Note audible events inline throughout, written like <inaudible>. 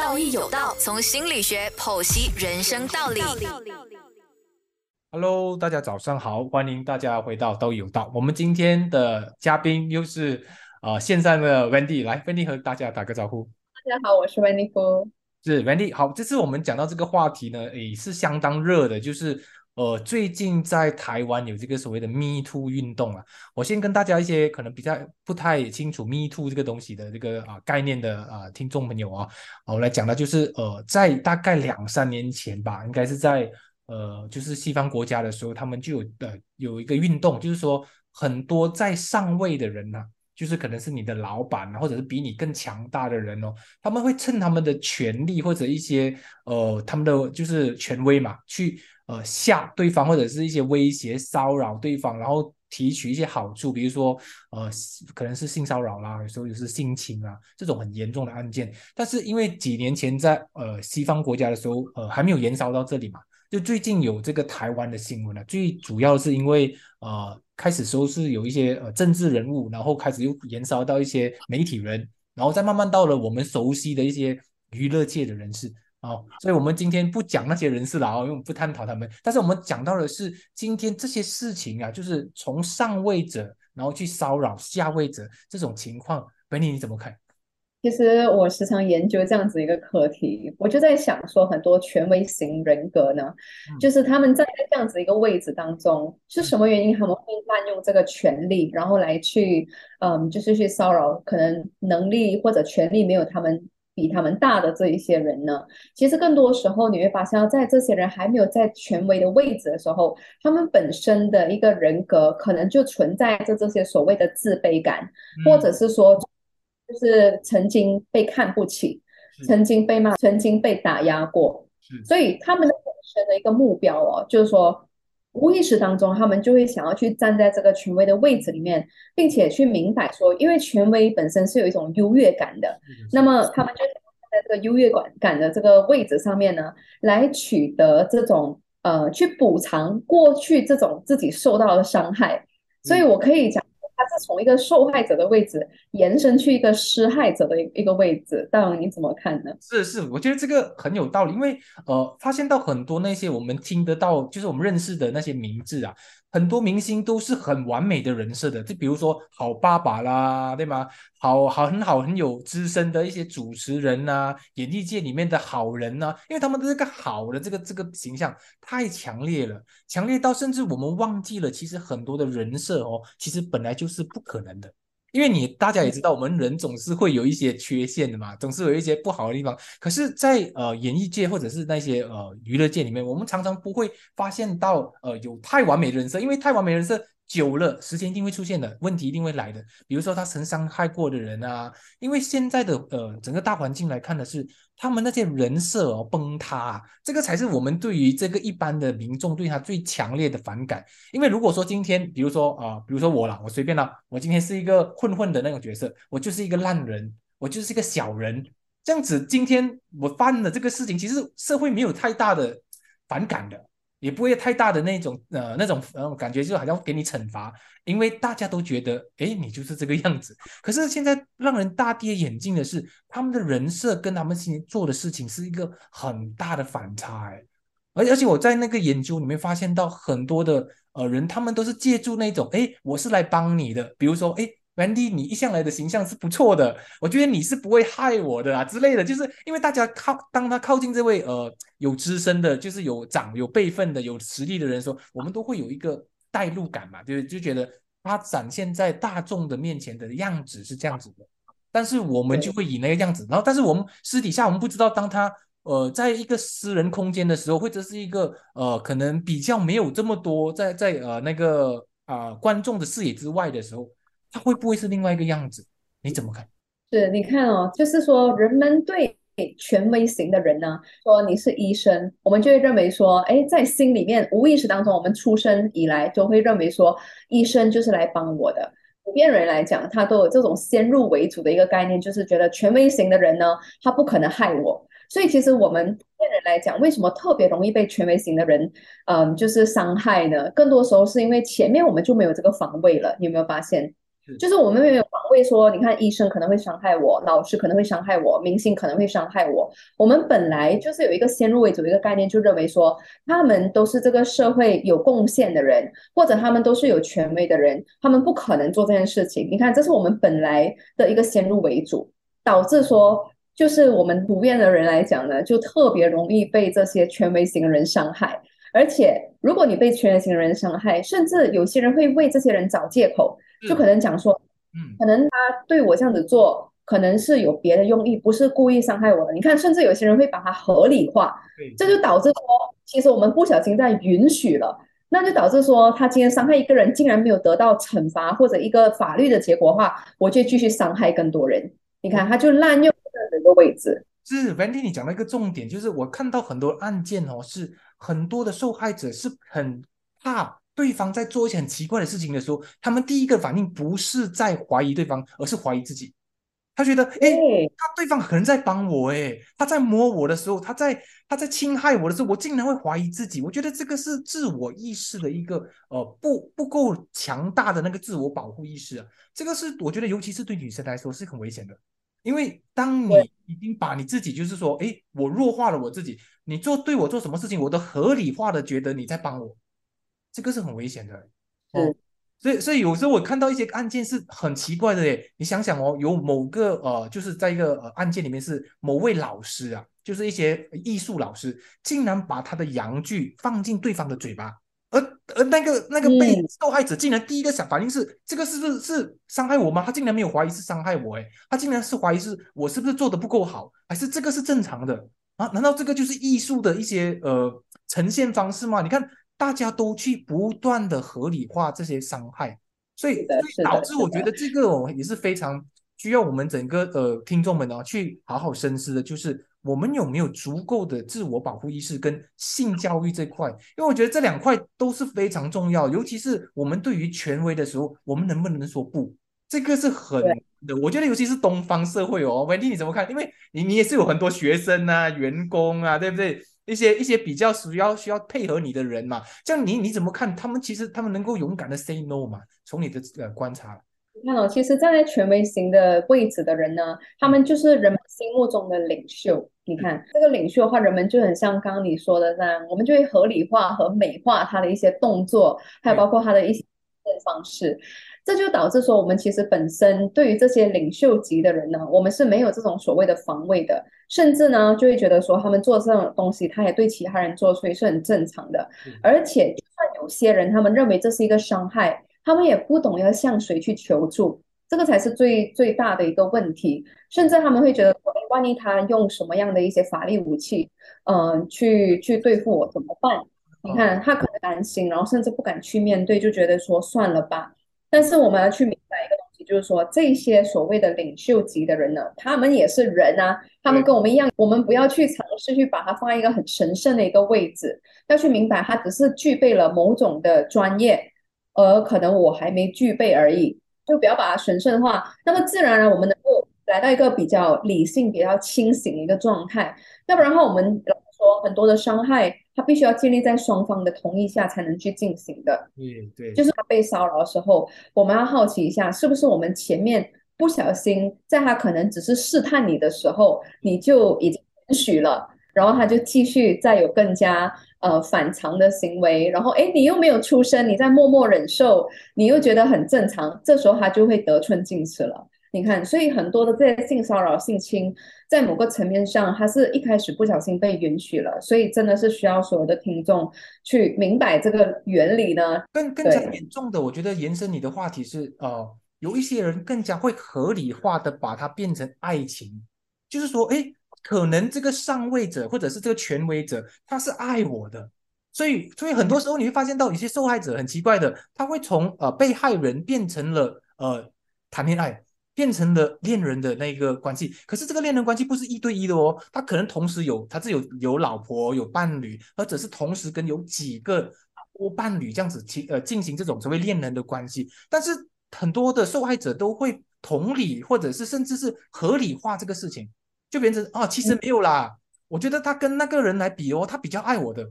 道义有道，从心理学剖析人生道理。Hello，大家早上好，欢迎大家回到道义有道。我们今天的嘉宾又是呃线上的 Wendy，来，Wendy 和大家打个招呼。大家好，我是 Wendy 夫。是 Wendy，好，这次我们讲到这个话题呢，也是相当热的，就是。呃，最近在台湾有这个所谓的 Me Too 运动啊，我先跟大家一些可能比较不太清楚 Me Too 这个东西的这个啊概念的啊听众朋友啊，我来讲的就是呃，在大概两三年前吧，应该是在呃就是西方国家的时候，他们就有呃有一个运动，就是说很多在上位的人呐，就是可能是你的老板或者是比你更强大的人哦，他们会趁他们的权力或者一些呃他们的就是权威嘛去。呃，吓对方或者是一些威胁、骚扰对方，然后提取一些好处，比如说呃，可能是性骚扰啦，有时候就是性侵啊，这种很严重的案件。但是因为几年前在呃西方国家的时候，呃还没有延烧到这里嘛，就最近有这个台湾的新闻了。最主要是因为呃开始时候是有一些呃政治人物，然后开始又延烧到一些媒体人，然后再慢慢到了我们熟悉的一些娱乐界的人士。哦，所以我们今天不讲那些人事了哦，因为我们不探讨他们。但是我们讲到的是今天这些事情啊，就是从上位者然后去骚扰下位者这种情况，本尼你怎么看？其实我时常研究这样子一个课题，我就在想说，很多权威型人格呢，就是他们站在这样子一个位置当中，是什么原因他们会滥用这个权利，然后来去嗯，就是去骚扰可能能力或者权力没有他们。比他们大的这一些人呢，其实更多时候你会发现，在这些人还没有在权威的位置的时候，他们本身的一个人格可能就存在着这些所谓的自卑感，或者是说，就是曾经被看不起，曾经被骂，曾经被打压过，所以他们的本身的一个目标哦，就是说。无意识当中，他们就会想要去站在这个权威的位置里面，并且去明白说，因为权威本身是有一种优越感的，那么他们就站在这个优越感感的这个位置上面呢，来取得这种呃，去补偿过去这种自己受到的伤害。所以我可以讲。他是从一个受害者的位置延伸去一个施害者的一一个位置，大王你怎么看呢？是是，我觉得这个很有道理，因为呃，发现到很多那些我们听得到，就是我们认识的那些名字啊。很多明星都是很完美的人设的，就比如说好爸爸啦，对吗？好好很好很有资深的一些主持人呐，演艺界里面的好人呐，因为他们的这个好的这个这个形象太强烈了，强烈到甚至我们忘记了，其实很多的人设哦，其实本来就是不可能的。因为你大家也知道，我们人总是会有一些缺陷的嘛，总是有一些不好的地方。可是，在呃演艺界或者是那些呃娱乐界里面，我们常常不会发现到呃有太完美的人设，因为太完美人设。久了，时间一定会出现的问题，一定会来的。比如说他曾伤害过的人啊，因为现在的呃整个大环境来看的是，他们那些人设哦崩塌，这个才是我们对于这个一般的民众对他最强烈的反感。因为如果说今天，比如说啊，比如说我啦，我随便啦，我今天是一个混混的那种角色，我就是一个烂人，我就是一个小人，这样子，今天我犯了这个事情，其实社会没有太大的反感的。也不会太大的那种呃那种呃感觉，就好像给你惩罚，因为大家都觉得哎你就是这个样子。<laughs> 可是现在让人大跌眼镜的是，他们的人设跟他们现在做的事情是一个很大的反差哎。而而且我在那个研究里面发现到很多的呃人，他们都是借助那种哎我是来帮你的，比如说哎。Wendy，你一向来的形象是不错的，我觉得你是不会害我的啊之类的，就是因为大家靠当他靠近这位呃有资深的，就是有长有辈分的有实力的人的时候，我们都会有一个代入感嘛，就是就觉得他展现在大众的面前的样子是这样子的，但是我们就会以那个样子，然后但是我们私底下我们不知道，当他呃在一个私人空间的时候，或者是一个呃可能比较没有这么多在在呃那个啊观众的视野之外的时候。他会不会是另外一个样子？你怎么看？是，你看哦，就是说，人们对权威型的人呢，说你是医生，我们就会认为说，哎，在心里面无意识当中，我们出生以来就会认为说，医生就是来帮我的。普遍人来讲，他都有这种先入为主的一个概念，就是觉得权威型的人呢，他不可能害我。所以，其实我们普遍人来讲，为什么特别容易被权威型的人，嗯，就是伤害呢？更多时候是因为前面我们就没有这个防卫了。你有没有发现？就是我们没有防卫说，你看医生可能会伤害我，老师可能会伤害我，明星可能会伤害我。我们本来就是有一个先入为主一个概念，就认为说他们都是这个社会有贡献的人，或者他们都是有权威的人，他们不可能做这件事情。你看，这是我们本来的一个先入为主，导致说，就是我们普遍的人来讲呢，就特别容易被这些权威型人伤害。而且，如果你被权威型人伤害，甚至有些人会为这些人找借口。就可能讲说，嗯，可能他对我这样子做，可能是有别的用意，不是故意伤害我的。你看，甚至有些人会把它合理化，这就导致说，其实我们不小心在允许了，那就导致说，他今天伤害一个人，竟然没有得到惩罚或者一个法律的结果的话，我就继续伤害更多人。你看，他就滥用这样的一个位置。是 Vandy，你讲到一个重点，就是我看到很多案件哦，是很多的受害者是很怕。对方在做一些很奇怪的事情的时候，他们第一个反应不是在怀疑对方，而是怀疑自己。他觉得，哎，他对方可能在帮我，哎，他在摸我的时候，他在他在侵害我的时候，我竟然会怀疑自己。我觉得这个是自我意识的一个呃不不够强大的那个自我保护意识啊。这个是我觉得，尤其是对女生来说是很危险的，因为当你已经把你自己就是说，哎，我弱化了我自己，你做对我做什么事情，我都合理化的觉得你在帮我。这个是很危险的，哦，所以所以有时候我看到一些案件是很奇怪的耶。你想想哦，有某个呃，就是在一个呃案件里面是某位老师啊，就是一些艺术老师，竟然把他的阳具放进对方的嘴巴，而而那个那个被受害者竟然第一个想反应是这个是不是是伤害我吗？他竟然没有怀疑是伤害我，哎，他竟然是怀疑是我是不是做的不够好，还是这个是正常的啊？难道这个就是艺术的一些呃呈现方式吗？你看。大家都去不断的合理化这些伤害，所以导致我觉得这个哦也是非常需要我们整个呃听众们呢去好好深思的，就是我们有没有足够的自我保护意识跟性教育这块，因为我觉得这两块都是非常重要，尤其是我们对于权威的时候，我们能不能说不？这个是很的，我觉得尤其是东方社会哦，wendy 你怎么看？因为你你也是有很多学生啊、员工啊，对不对？一些一些比较需要需要配合你的人嘛，这样你你怎么看？他们其实他们能够勇敢的 say no 嘛？从你的呃观察，你看哦，其实站在权威型的位置的人呢，他们就是人们心目中的领袖。你看这个领袖的话，人们就很像刚刚你说的那样，我们就会合理化和美化他的一些动作，还有包括他的一些方式。这就导致说，我们其实本身对于这些领袖级的人呢，我们是没有这种所谓的防卫的，甚至呢就会觉得说，他们做这种东西，他也对其他人做，所以是很正常的。而且，就算有些人他们认为这是一个伤害，他们也不懂要向谁去求助，这个才是最最大的一个问题。甚至他们会觉得，万一他用什么样的一些法律武器，嗯，去去对付我怎么办？你看，他可能担心，然后甚至不敢去面对，就觉得说算了吧。但是我们要去明白一个东西，就是说这些所谓的领袖级的人呢，他们也是人啊，他们跟我们一样，我们不要去尝试去把他放在一个很神圣的一个位置，要去明白他只是具备了某种的专业，而可能我还没具备而已，就不要把它神圣化，那么自然而然我们能够来到一个比较理性、比较清醒的一个状态，要不然的话，我们说很多的伤害。他必须要建立在双方的同意下才能去进行的。嗯，对，就是他被骚扰的时候，我们要好奇一下，是不是我们前面不小心，在他可能只是试探你的时候，你就已经允许了，然后他就继续再有更加呃反常的行为，然后哎，你又没有出声，你在默默忍受，你又觉得很正常，这时候他就会得寸进尺了。你看，所以很多的这些性骚扰、性侵，在某个层面上，它是一开始不小心被允许了，所以真的是需要所有的听众去明白这个原理呢。更更加严重的，我觉得延伸你的话题是，呃，有一些人更加会合理化的把它变成爱情，就是说，哎，可能这个上位者或者是这个权威者，他是爱我的，所以，所以很多时候你会发现到有些受害者很奇怪的，他会从呃被害人变成了呃谈恋爱。变成了恋人的那个关系，可是这个恋人关系不是一对一的哦，他可能同时有，他是有有老婆有伴侣，或者是同时跟有几个多伴侣这样子进呃进行这种所谓恋人的关系，但是很多的受害者都会同理，或者是甚至是合理化这个事情，就变成啊，其实没有啦，我觉得他跟那个人来比哦，他比较爱我的。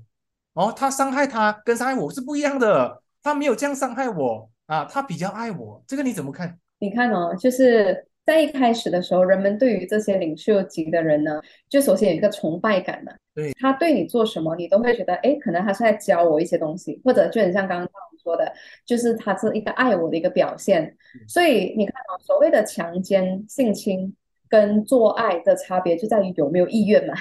哦，他伤害他跟伤害我是不一样的，他没有这样伤害我啊，他比较爱我，这个你怎么看？你看哦，就是在一开始的时候，人们对于这些领袖级的人呢，就首先有一个崇拜感嘛。对，他对你做什么，你都会觉得，哎，可能他是在教我一些东西，或者就很像刚刚说的，就是他是一个爱我的一个表现。所以你看啊，所谓的强奸、性侵跟做爱的差别就在于有没有意愿嘛。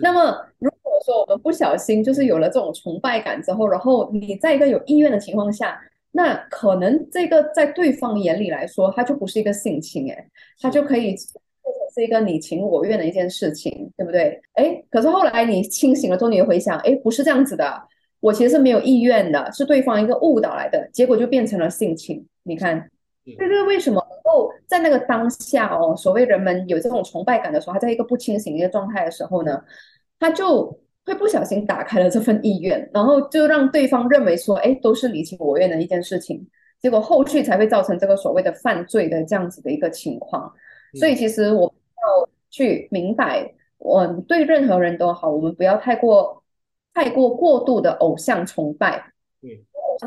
那么如果说我们不小心就是有了这种崇拜感之后，然后你在一个有意愿的情况下。那可能这个在对方眼里来说，它就不是一个性侵，哎，它就可以变成是一个你情我愿的一件事情，对不对？哎，可是后来你清醒了之后，你回想，哎，不是这样子的，我其实是没有意愿的，是对方一个误导来的，结果就变成了性侵。你看，这是为什么能够在那个当下哦，所谓人们有这种崇拜感的时候，他在一个不清醒一个状态的时候呢，他就。会不小心打开了这份意愿，然后就让对方认为说，哎，都是你情我愿的一件事情，结果后续才会造成这个所谓的犯罪的这样子的一个情况。所以其实我们要去明白，我对任何人都好，我们不要太过太过过度的偶像崇拜。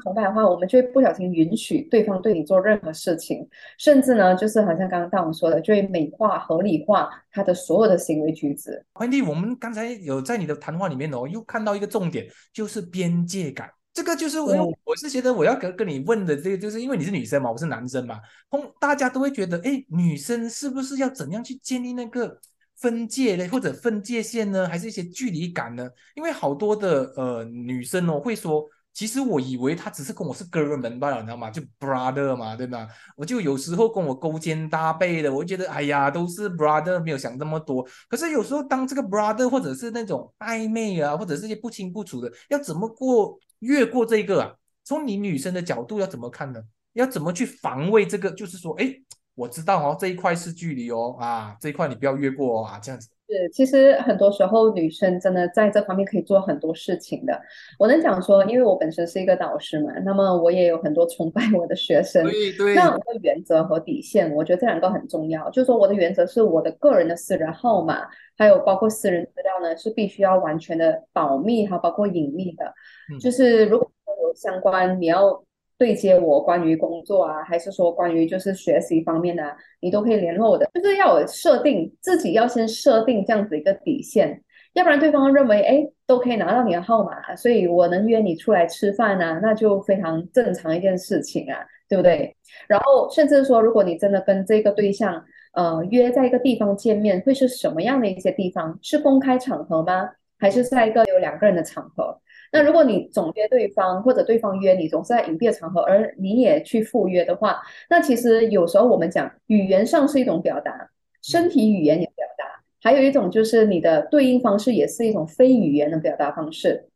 崇拜的话，我们就会不小心允许对方对你做任何事情，甚至呢，就是好像刚刚大王说的，就会美化、合理化他的所有的行为举止。欢弟，我们刚才有在你的谈话里面哦，又看到一个重点，就是边界感。这个就是我，我是觉得我要跟跟你问的这个，就是因为你是女生嘛，我是男生嘛，通大家都会觉得，哎，女生是不是要怎样去建立那个分界呢，或者分界线呢，还是一些距离感呢？因为好多的呃女生哦会说。其实我以为他只是跟我是哥们罢了，你知道吗？就 brother 嘛，对吧？我就有时候跟我勾肩搭背的，我觉得哎呀，都是 brother，没有想那么多。可是有时候当这个 brother 或者是那种暧昧啊，或者是些不清不楚的，要怎么过越过这个啊？从你女生的角度要怎么看呢？要怎么去防卫这个？就是说，哎，我知道哦，这一块是距离哦，啊，这一块你不要越过哦，啊，这样子。是，其实很多时候女生真的在这方面可以做很多事情的。我能讲说，因为我本身是一个导师嘛，那么我也有很多崇拜我的学生。对对。那我的原则和底线，我觉得这两个很重要。就是说，我的原则是我的个人的私人号码，还有包括私人资料呢，是必须要完全的保密，还有包括隐秘的。就是如果有相关你要。对接我关于工作啊，还是说关于就是学习方面的，你都可以联络的。就是要有设定自己要先设定这样子一个底线，要不然对方认为哎都可以拿到你的号码，所以我能约你出来吃饭啊，那就非常正常一件事情啊，对不对？然后甚至说，如果你真的跟这个对象呃约在一个地方见面，会是什么样的一些地方？是公开场合吗？还是在一个有两个人的场合？那如果你总约对方，或者对方约你总是在隐蔽的场合，而你也去赴约的话，那其实有时候我们讲语言上是一种表达，身体语言也表达，还有一种就是你的对应方式也是一种非语言的表达方式。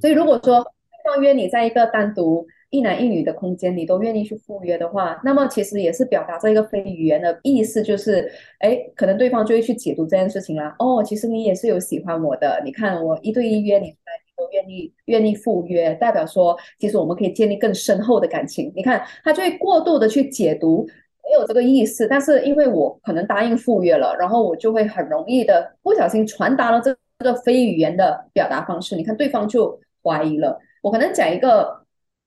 所以如果说对方约你在一个单独一男一女的空间，你都愿意去赴约的话，那么其实也是表达这个非语言的意思，就是哎，可能对方就会去解读这件事情啦。哦，其实你也是有喜欢我的，你看我一对一约你来，你。都愿意愿意赴约，代表说其实我们可以建立更深厚的感情。你看，他就会过度的去解读，没有这个意思。但是因为我可能答应赴约了，然后我就会很容易的不小心传达了这个非语言的表达方式。你看，对方就怀疑了。我可能讲一个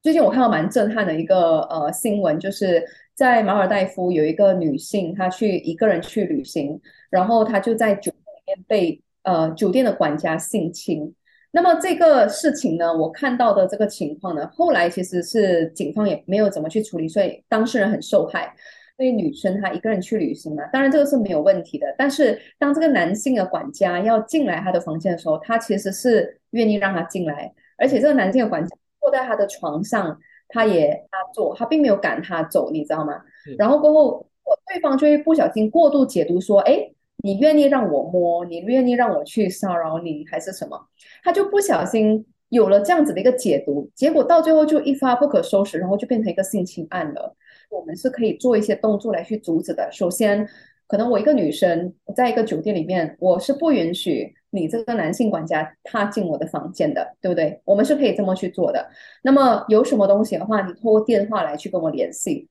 最近我看到蛮震撼的一个呃新闻，就是在马尔代夫有一个女性，她去一个人去旅行，然后她就在酒店里面被呃酒店的管家性侵。那么这个事情呢，我看到的这个情况呢，后来其实是警方也没有怎么去处理，所以当事人很受害。所以女生她一个人去旅行嘛，当然这个是没有问题的。但是当这个男性的管家要进来她的房间的时候，他其实是愿意让他进来，而且这个男性的管家坐在他的床上，他也他坐，他并没有赶他走，你知道吗？然后过后，我对方就会不小心过度解读说，哎。你愿意让我摸，你愿意让我去骚扰你，还是什么？他就不小心有了这样子的一个解读，结果到最后就一发不可收拾，然后就变成一个性侵案了。我们是可以做一些动作来去阻止的。首先，可能我一个女生在一个酒店里面，我是不允许你这个男性管家踏进我的房间的，对不对？我们是可以这么去做的。那么有什么东西的话，你通过电话来去跟我联系。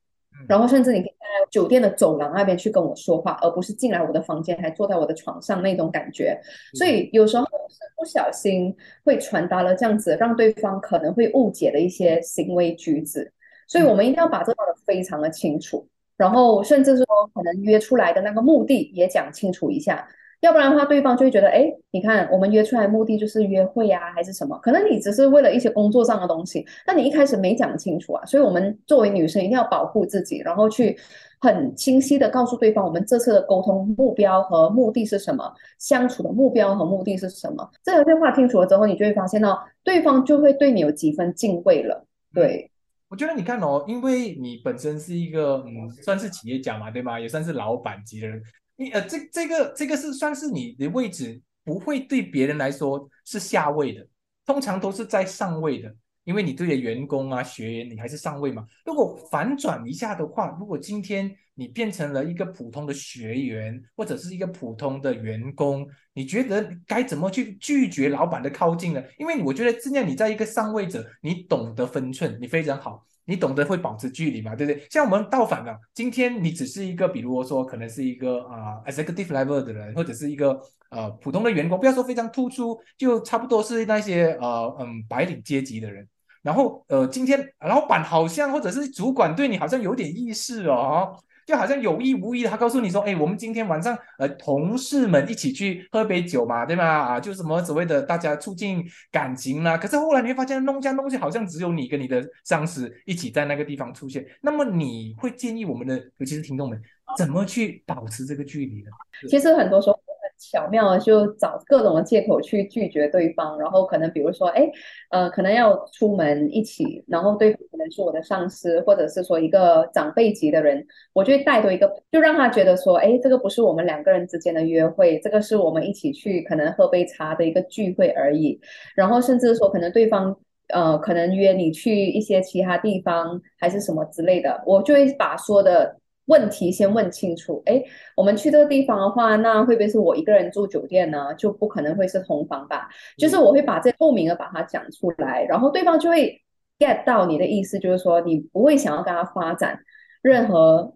然后甚至你可以在酒店的走廊那边去跟我说话，而不是进来我的房间还坐在我的床上那种感觉。所以有时候是不小心会传达了这样子，让对方可能会误解的一些行为举止。所以我们一定要把这搞得非常的清楚。然后甚至说可能约出来的那个目的也讲清楚一下。要不然的话，对方就会觉得，哎，你看，我们约出来目的就是约会啊，还是什么？可能你只是为了一些工作上的东西，那你一开始没讲清楚啊。所以，我们作为女生一定要保护自己，然后去很清晰的告诉对方，我们这次的沟通目标和目的是什么，相处的目标和目的是什么。这条电话清楚了之后，你就会发现到对方就会对你有几分敬畏了。对，我觉得你看哦，因为你本身是一个嗯，算是企业家嘛，对吗？也算是老板级的人。你呃，这这个这个是算是你的位置，不会对别人来说是下位的，通常都是在上位的，因为你对的员工啊、学员，你还是上位嘛。如果反转一下的话，如果今天你变成了一个普通的学员，或者是一个普通的员工，你觉得该怎么去拒绝老板的靠近呢？因为我觉得，这样你在一个上位者，你懂得分寸，你非常好。你懂得会保持距离嘛，对不对？像我们倒反了，今天你只是一个，比如说可能是一个啊 executive level 的人，或者是一个呃普通的员工，不要说非常突出，就差不多是那些呃嗯白领阶级的人。然后呃今天老板好像或者是主管对你好像有点意识哦。就好像有意无意的，他告诉你说：“哎，我们今天晚上呃，同事们一起去喝杯酒嘛，对吗？啊，就什么所谓的大家促进感情啦。可是后来你会发现，弄下弄西，好像只有你跟你的上司一起在那个地方出现。那么你会建议我们的，尤其是听众们，怎么去保持这个距离呢？其实很多时候。巧妙的就找各种的借口去拒绝对方，然后可能比如说，哎，呃，可能要出门一起，然后对方可能是我的上司，或者是说一个长辈级的人，我就会带多一个，就让他觉得说，哎，这个不是我们两个人之间的约会，这个是我们一起去可能喝杯茶的一个聚会而已。然后甚至说，可能对方呃，可能约你去一些其他地方，还是什么之类的，我就会把说的。问题先问清楚，哎，我们去这个地方的话，那会不会是我一个人住酒店呢？就不可能会是同房吧？就是我会把这透明的把它讲出来，然后对方就会 get 到你的意思，就是说你不会想要跟他发展任何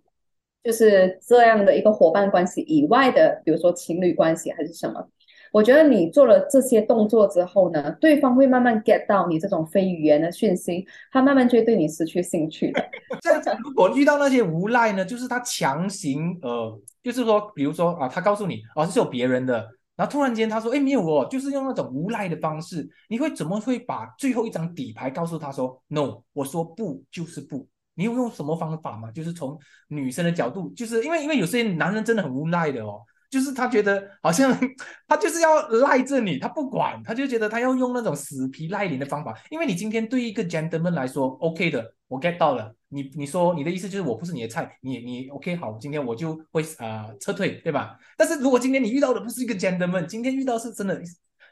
就是这样的一个伙伴关系以外的，比如说情侣关系还是什么。我觉得你做了这些动作之后呢，对方会慢慢 get 到你这种非语言的讯息，他慢慢就会对你失去兴趣的。<laughs> 这样，如果遇到那些无赖呢，就是他强行呃，就是说，比如说啊，他告诉你哦，这是有别人的，然后突然间他说，哎，没有哦，就是用那种无赖的方式，你会怎么会把最后一张底牌告诉他说，no，我说不就是不，你有用什么方法吗？就是从女生的角度，就是因为因为有些男人真的很无赖的哦。就是他觉得好像他就是要赖着你，他不管，他就觉得他要用那种死皮赖脸的方法。因为你今天对一个 gentleman 来说，OK 的，我 get 到了。你你说你的意思就是我不是你的菜，你你 OK 好，今天我就会啊撤退，对吧？但是如果今天你遇到的不是一个 gentleman，今天遇到是真的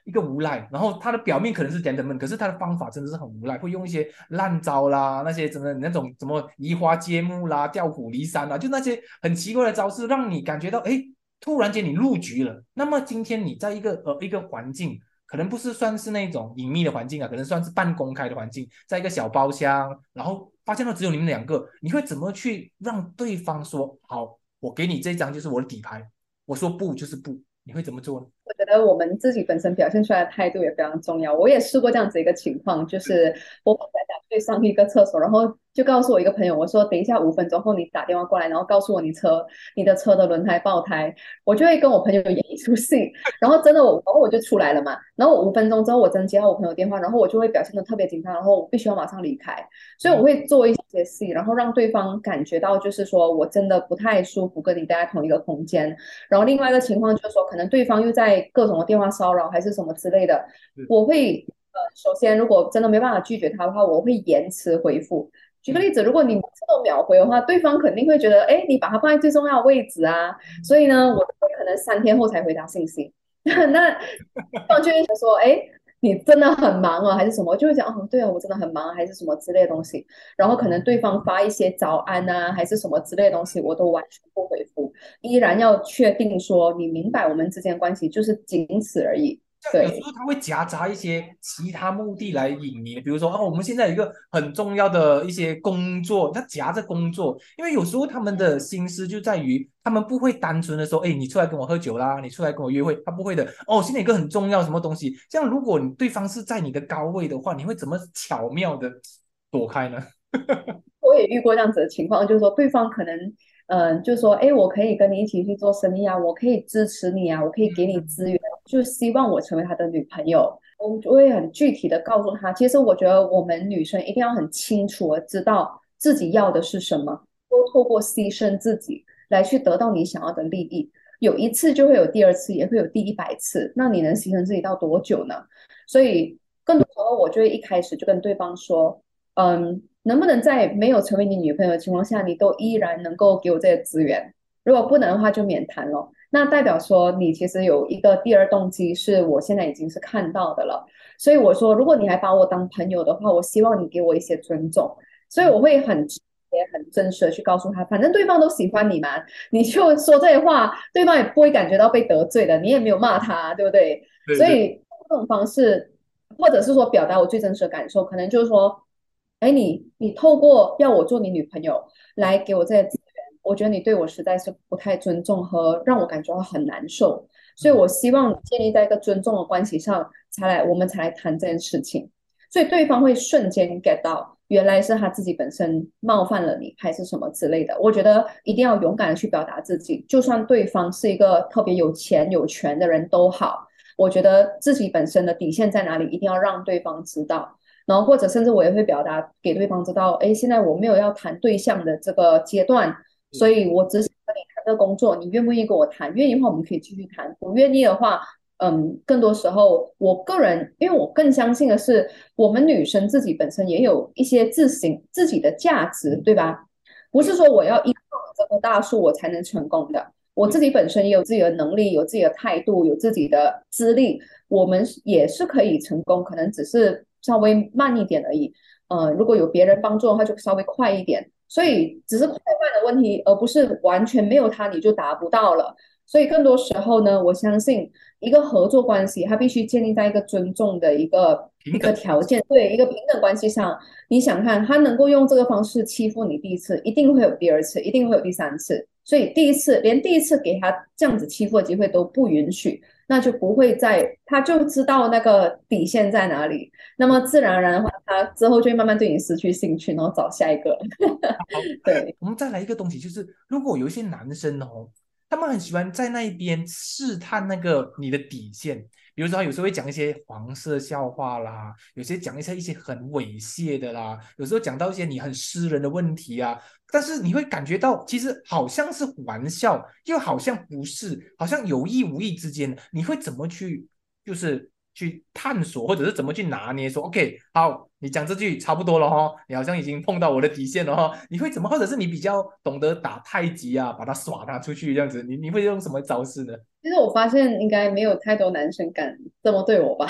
一个无赖，然后他的表面可能是 gentleman，可是他的方法真的是很无赖，会用一些烂招啦，那些真的那种什么移花接木啦、调虎离山啦，就那些很奇怪的招式，让你感觉到哎。突然间你入局了，那么今天你在一个呃一个环境，可能不是算是那种隐秘的环境啊，可能算是半公开的环境，在一个小包厢，然后发现到只有你们两个，你会怎么去让对方说好？我给你这张就是我的底牌，我说不就是不，你会怎么做呢？我觉得我们自己本身表现出来的态度也非常重要。我也试过这样子一个情况，就是我本来想去上一个厕所，然后。就告诉我一个朋友，我说等一下五分钟后你打电话过来，然后告诉我你车你的车的轮胎爆胎，我就会跟我朋友演一出戏，然后真的我然后我就出来了嘛，然后五分钟之后我真接到我朋友电话，然后我就会表现的特别紧张，然后我必须要马上离开，所以我会做一些戏，然后让对方感觉到就是说我真的不太舒服跟你待在同一个空间，然后另外一个情况就是说可能对方又在各种的电话骚扰还是什么之类的，我会呃首先如果真的没办法拒绝他的话，我会延迟回复。举个例子，如果你这么秒回的话，对方肯定会觉得，哎，你把它放在最重要的位置啊。所以呢，我可能三天后才回答信息。<laughs> 那 <laughs> 对方就会说，哎，你真的很忙啊，还是什么？就会讲，哦，对啊，我真的很忙，还是什么之类的东西。然后可能对方发一些早安呐，还是什么之类的东西，我都完全不回复，依然要确定说，你明白我们之间关系就是仅此而已。有时候他会夹杂一些其他目的来引你，比如说哦，我们现在有一个很重要的一些工作，他夹着工作，因为有时候他们的心思就在于，他们不会单纯的说，哎，你出来跟我喝酒啦，你出来跟我约会，他不会的。哦，现在有个很重要什么东西，这样如果你对方是在你的高位的话，你会怎么巧妙的躲开呢？<laughs> 我也遇过这样子的情况，就是说对方可能。嗯，就说，哎，我可以跟你一起去做生意啊，我可以支持你啊，我可以给你资源，就希望我成为他的女朋友。我就会很具体的告诉他，其实我觉得我们女生一定要很清楚的知道自己要的是什么，都透过牺牲自己来去得到你想要的利益。有一次就会有第二次，也会有第一百次，那你能牺牲自己到多久呢？所以更多时候，我就会一开始就跟对方说，嗯，能不能在没有成为你女朋友的情况下，你都依然能够给我这些资源？如果不能的话，就免谈了。那代表说你其实有一个第二动机，是我现在已经是看到的了。所以我说，如果你还把我当朋友的话，我希望你给我一些尊重。所以我会很直接很真实的去告诉他，反正对方都喜欢你嘛，<laughs> 你就说这些话，对方也不会感觉到被得罪的，你也没有骂他，对不对？所以这种方式，或者是说表达我最真实的感受，可能就是说，哎，你你透过要我做你女朋友来给我这些资源。我觉得你对我实在是不太尊重和让我感觉到很难受，所以我希望建立在一个尊重的关系上才来，我们才来谈这件事情。所以对方会瞬间 get 到，原来是他自己本身冒犯了你，还是什么之类的。我觉得一定要勇敢的去表达自己，就算对方是一个特别有钱有权的人都好，我觉得自己本身的底线在哪里，一定要让对方知道。然后或者甚至我也会表达给对方知道，哎，现在我没有要谈对象的这个阶段。所以，我只想跟你谈这个工作，你愿不愿意跟我谈？愿意的话，我们可以继续谈；不愿意的话，嗯，更多时候，我个人，因为我更相信的是，我们女生自己本身也有一些自省自己的价值，对吧？不是说我要依靠这棵大树我才能成功的，我自己本身也有自己的能力，有自己的态度，有自己的资历，我们也是可以成功，可能只是稍微慢一点而已。呃，如果有别人帮助的话，就稍微快一点。所以只是快慢的问题，而不是完全没有它你就达不到了。所以更多时候呢，我相信一个合作关系，它必须建立在一个尊重的一个一个条件，对一个平等关系上。你想看他能够用这个方式欺负你第一次，一定会有第二次，一定会有第三次。所以第一次连第一次给他这样子欺负的机会都不允许。那就不会在，他就知道那个底线在哪里，那么自然而然的话，他之后就会慢慢对你失去兴趣，然后找下一个。<laughs> 对，我们再来一个东西，就是如果有一些男生哦，他们很喜欢在那一边试探那个你的底线。比如说，他有时候会讲一些黄色笑话啦，有些讲一些一些很猥亵的啦，有时候讲到一些你很私人的问题啊。但是你会感觉到，其实好像是玩笑，又好像不是，好像有意无意之间，你会怎么去，就是。去探索，或者是怎么去拿捏？说 OK，好，你讲这句差不多了哈，你好像已经碰到我的底线了哈。你会怎么？或者是你比较懂得打太极啊，把它耍他出去这样子？你你会用什么招式呢？其实我发现应该没有太多男生敢这么对我吧。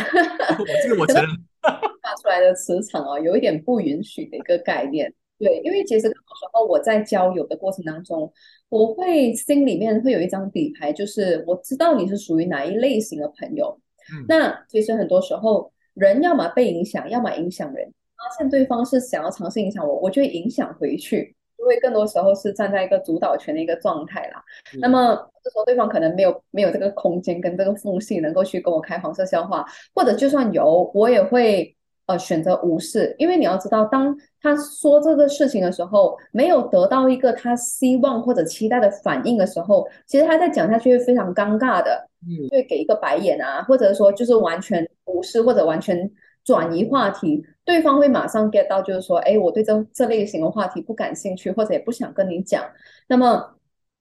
我 <laughs> 这个我承认，发出来的磁场哦，有一点不允许的一个概念。对，因为其实很多时候我在交友的过程当中，我会心里面会有一张底牌，就是我知道你是属于哪一类型的朋友。那其实很多时候，人要么被影响，要么影响人。发现对方是想要尝试影响我，我就会影响回去，因为更多时候是站在一个主导权的一个状态啦。那么这时候对方可能没有没有这个空间跟这个缝隙，能够去跟我开黄色笑话，或者就算有，我也会。呃，选择无视，因为你要知道，当他说这个事情的时候，没有得到一个他希望或者期待的反应的时候，其实他在讲下去会非常尴尬的，嗯，会给一个白眼啊，或者说就是完全无视或者完全转移话题，对方会马上 get 到，就是说，哎，我对这这类型的话题不感兴趣，或者也不想跟你讲。那么，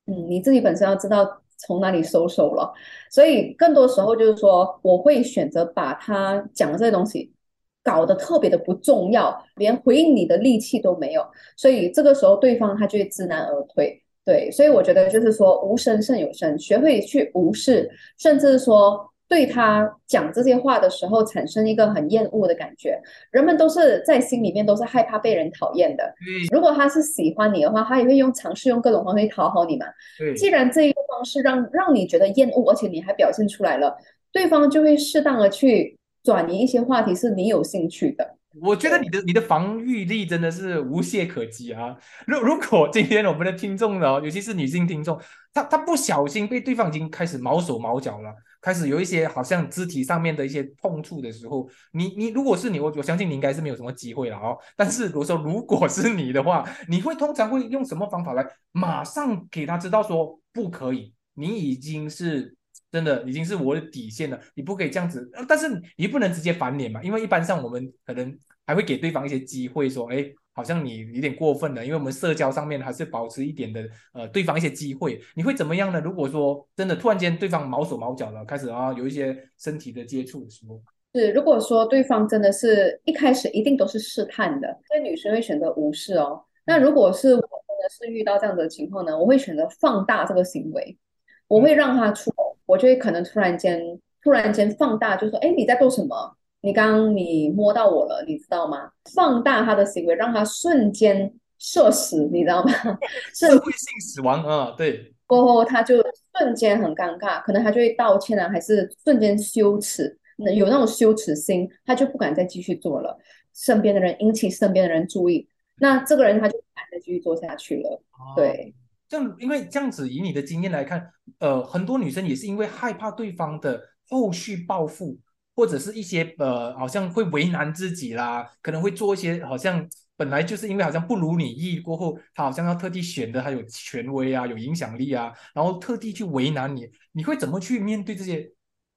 嗯，你自己本身要知道从哪里收手了。所以更多时候就是说，我会选择把他讲的这些东西。搞得特别的不重要，连回应你的力气都没有，所以这个时候对方他就会知难而退。对，所以我觉得就是说无声胜有声，学会去无视，甚至说对他讲这些话的时候产生一个很厌恶的感觉。人们都是在心里面都是害怕被人讨厌的。如果他是喜欢你的话，他也会用尝试用各种方式讨好你嘛。既然这一个方式让让你觉得厌恶，而且你还表现出来了，对方就会适当的去。转移一些话题是你有兴趣的，我觉得你的你的防御力真的是无懈可击啊！如如果今天我们的听众呢，尤其是女性听众，她她不小心被对方已经开始毛手毛脚了，开始有一些好像肢体上面的一些碰触的时候，你你如果是你，我我相信你应该是没有什么机会了哦。但是我说如果是你的话，你会通常会用什么方法来马上给他知道说不可以，你已经是真的已经是我的底线了，你不可以这样子。但是你不能直接翻脸嘛，因为一般上我们可能还会给对方一些机会说，哎。好像你有点过分了，因为我们社交上面还是保持一点的，呃，对方一些机会，你会怎么样呢？如果说真的突然间对方毛手毛脚了，开始啊有一些身体的接触的时候，是如果说对方真的是一开始一定都是试探的，所以女生会选择无视哦。那如果是我真的是遇到这样的情况呢，我会选择放大这个行为，我会让他出，我就会可能突然间突然间放大，就说，哎，你在做什么？你刚刚你摸到我了，你知道吗？放大他的行为，让他瞬间社死，你知道吗？社会性死亡啊，对。过后他就瞬间很尴尬，可能他就会道歉啊，还是瞬间羞耻，有那种羞耻心，他就不敢再继续做了。身边的人引起身边的人注意，那这个人他就不敢再继续做下去了。对，这样因为这样子，以你的经验来看，呃，很多女生也是因为害怕对方的后续报复。或者是一些呃，好像会为难自己啦，可能会做一些好像本来就是因为好像不如你意过后，他好像要特地选的他有权威啊，有影响力啊，然后特地去为难你，你会怎么去面对这些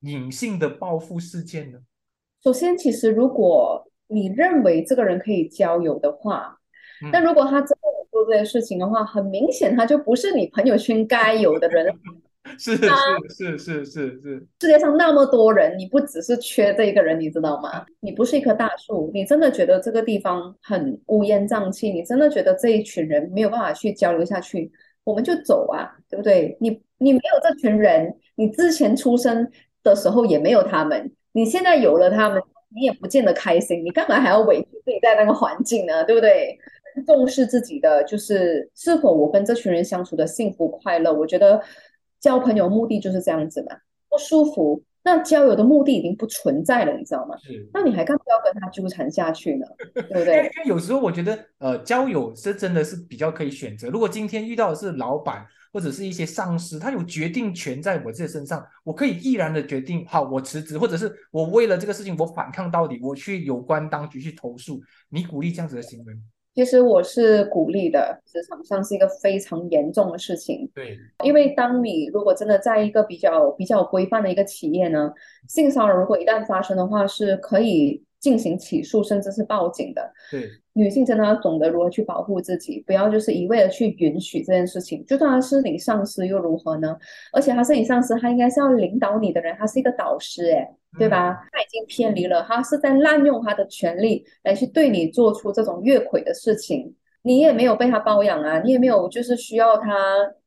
隐性的报复事件呢？首先，其实如果你认为这个人可以交友的话，那如果他做这些事情的话，很明显他就不是你朋友圈该有的人。<laughs> 是是是是是是，世界上那么多人，你不只是缺这一个人，你知道吗？你不是一棵大树，你真的觉得这个地方很乌烟瘴气，你真的觉得这一群人没有办法去交流下去，我们就走啊，对不对？你你没有这群人，你之前出生的时候也没有他们，你现在有了他们，你也不见得开心，你干嘛还要委屈自己在那个环境呢？对不对？重视自己的就是是否我跟这群人相处的幸福快乐，我觉得。交朋友目的就是这样子嘛，不舒服，那交友的目的已经不存在了，你知道吗？是，那你还干嘛要跟他纠缠下去呢？对不对？因为有时候我觉得，呃，交友是真的是比较可以选择。如果今天遇到的是老板或者是一些上司，他有决定权在我自己身上，我可以毅然的决定，好，我辞职，或者是我为了这个事情我反抗到底，我去有关当局去投诉。你鼓励这样子的行为吗？其实我是鼓励的，职场上是一个非常严重的事情。对，因为当你如果真的在一个比较比较规范的一个企业呢，性骚扰如果一旦发生的话，是可以进行起诉，甚至是报警的。对，女性真的要懂得如何去保护自己，不要就是一味的去允许这件事情。就算他是你上司又如何呢？而且他是你上司，他应该是要领导你的人，他是一个导师，哎。对吧？他已经偏离了，他是在滥用他的权利来去对你做出这种越轨的事情。你也没有被他包养啊，你也没有就是需要他，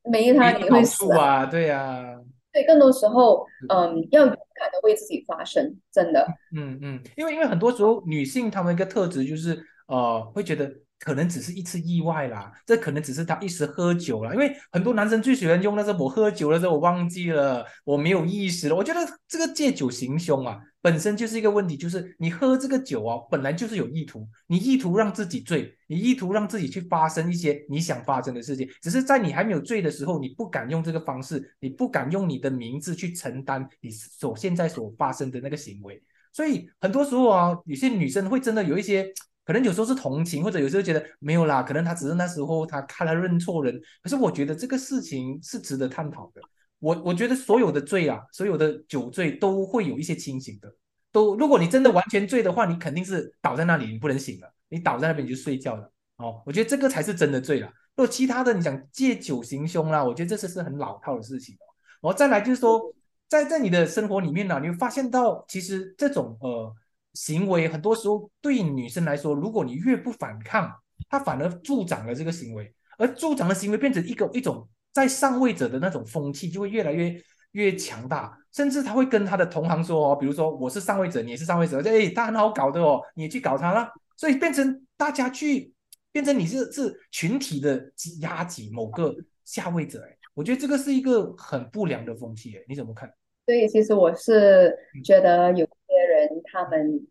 没他你会死啊？对呀，对，更多时候，嗯，要勇敢的为自己发声，真的。嗯嗯，因为因为很多时候女性她们一个特质就是呃，会觉得。可能只是一次意外啦，这可能只是他一时喝酒了。因为很多男生最喜欢用的是我喝酒了之后我忘记了，我没有意识了。我觉得这个借酒行凶啊，本身就是一个问题。就是你喝这个酒哦，本来就是有意图，你意图让自己醉，你意图让自己去发生一些你想发生的事情。只是在你还没有醉的时候，你不敢用这个方式，你不敢用你的名字去承担你所现在所发生的那个行为。所以很多时候啊，有些女生会真的有一些。可能有时候是同情，或者有时候觉得没有啦，可能他只是那时候他看他认错人。可是我觉得这个事情是值得探讨的。我我觉得所有的醉啊，所有的酒醉都会有一些清醒的。都如果你真的完全醉的话，你肯定是倒在那里，你不能醒了，你倒在那边你就睡觉了。哦，我觉得这个才是真的醉了。如果其他的你想借酒行凶啦，我觉得这是是很老套的事情哦。然后再来就是说，在在你的生活里面呢，你会发现到其实这种呃。行为很多时候对女生来说，如果你越不反抗，她反而助长了这个行为，而助长的行为变成一个一种在上位者的那种风气，就会越来越越强大，甚至他会跟他的同行说哦，比如说我是上位者，你也是上位者，哎，他很好搞的哦，你也去搞他了，所以变成大家去变成你是是群体的压挤某个下位者，哎，我觉得这个是一个很不良的风气，哎，你怎么看？所以其实我是觉得有些人他们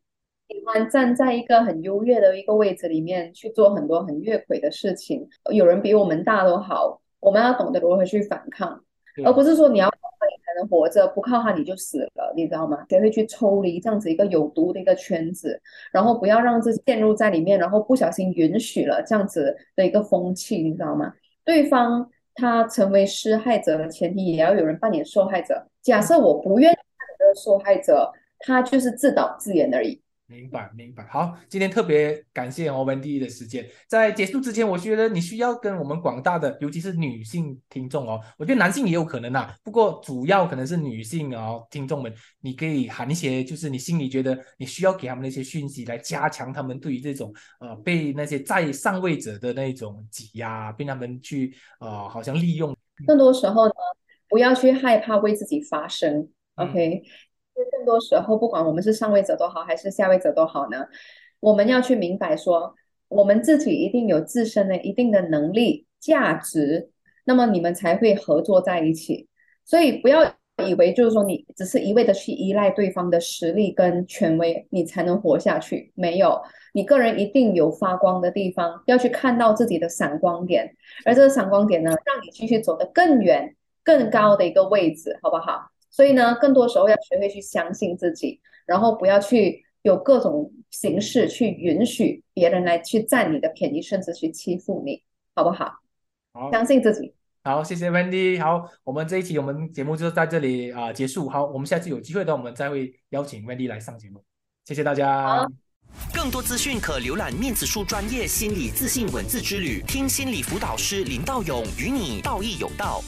喜欢站在一个很优越的一个位置里面去做很多很越轨的事情。有人比我们大都好，我们要懂得如何去反抗，而不是说你要靠他你才能活着，不靠他你就死了，你知道吗？学会去抽离这样子一个有毒的一个圈子，然后不要让自己陷入在里面，然后不小心允许了这样子的一个风气，你知道吗？对方他成为施害者的前提，也要有人扮演受害者。假设我不愿意扮演这个受害者，他就是自导自演而已。明白，明白。好，今天特别感谢我们第一的时间。在结束之前，我觉得你需要跟我们广大的，尤其是女性听众哦，我觉得男性也有可能啊，不过主要可能是女性哦，听众们，你可以喊一些，就是你心里觉得你需要给他们那些讯息，来加强他们对于这种呃被那些在上位者的那种挤压，被他们去呃好像利用。更多时候呢，不要去害怕为自己发声，OK。多时候，不管我们是上位者都好，还是下位者都好呢，我们要去明白说，我们自己一定有自身的一定的能力、价值，那么你们才会合作在一起。所以不要以为就是说你只是一味的去依赖对方的实力跟权威，你才能活下去。没有，你个人一定有发光的地方，要去看到自己的闪光点，而这个闪光点呢，让你继续走得更远、更高的一个位置，好不好？所以呢，更多时候要学会去相信自己，然后不要去有各种形式去允许别人来去占你的便宜，甚至去欺负你，好不好？好，相信自己。好，谢谢 Wendy。好，我们这一期我们节目就在这里啊结束。好，我们下次有机会的，我们再会邀请 Wendy 来上节目。谢谢大家。更多资讯可浏览面子书专业心理自信文字之旅，听心理辅导师林道勇与你道义有道。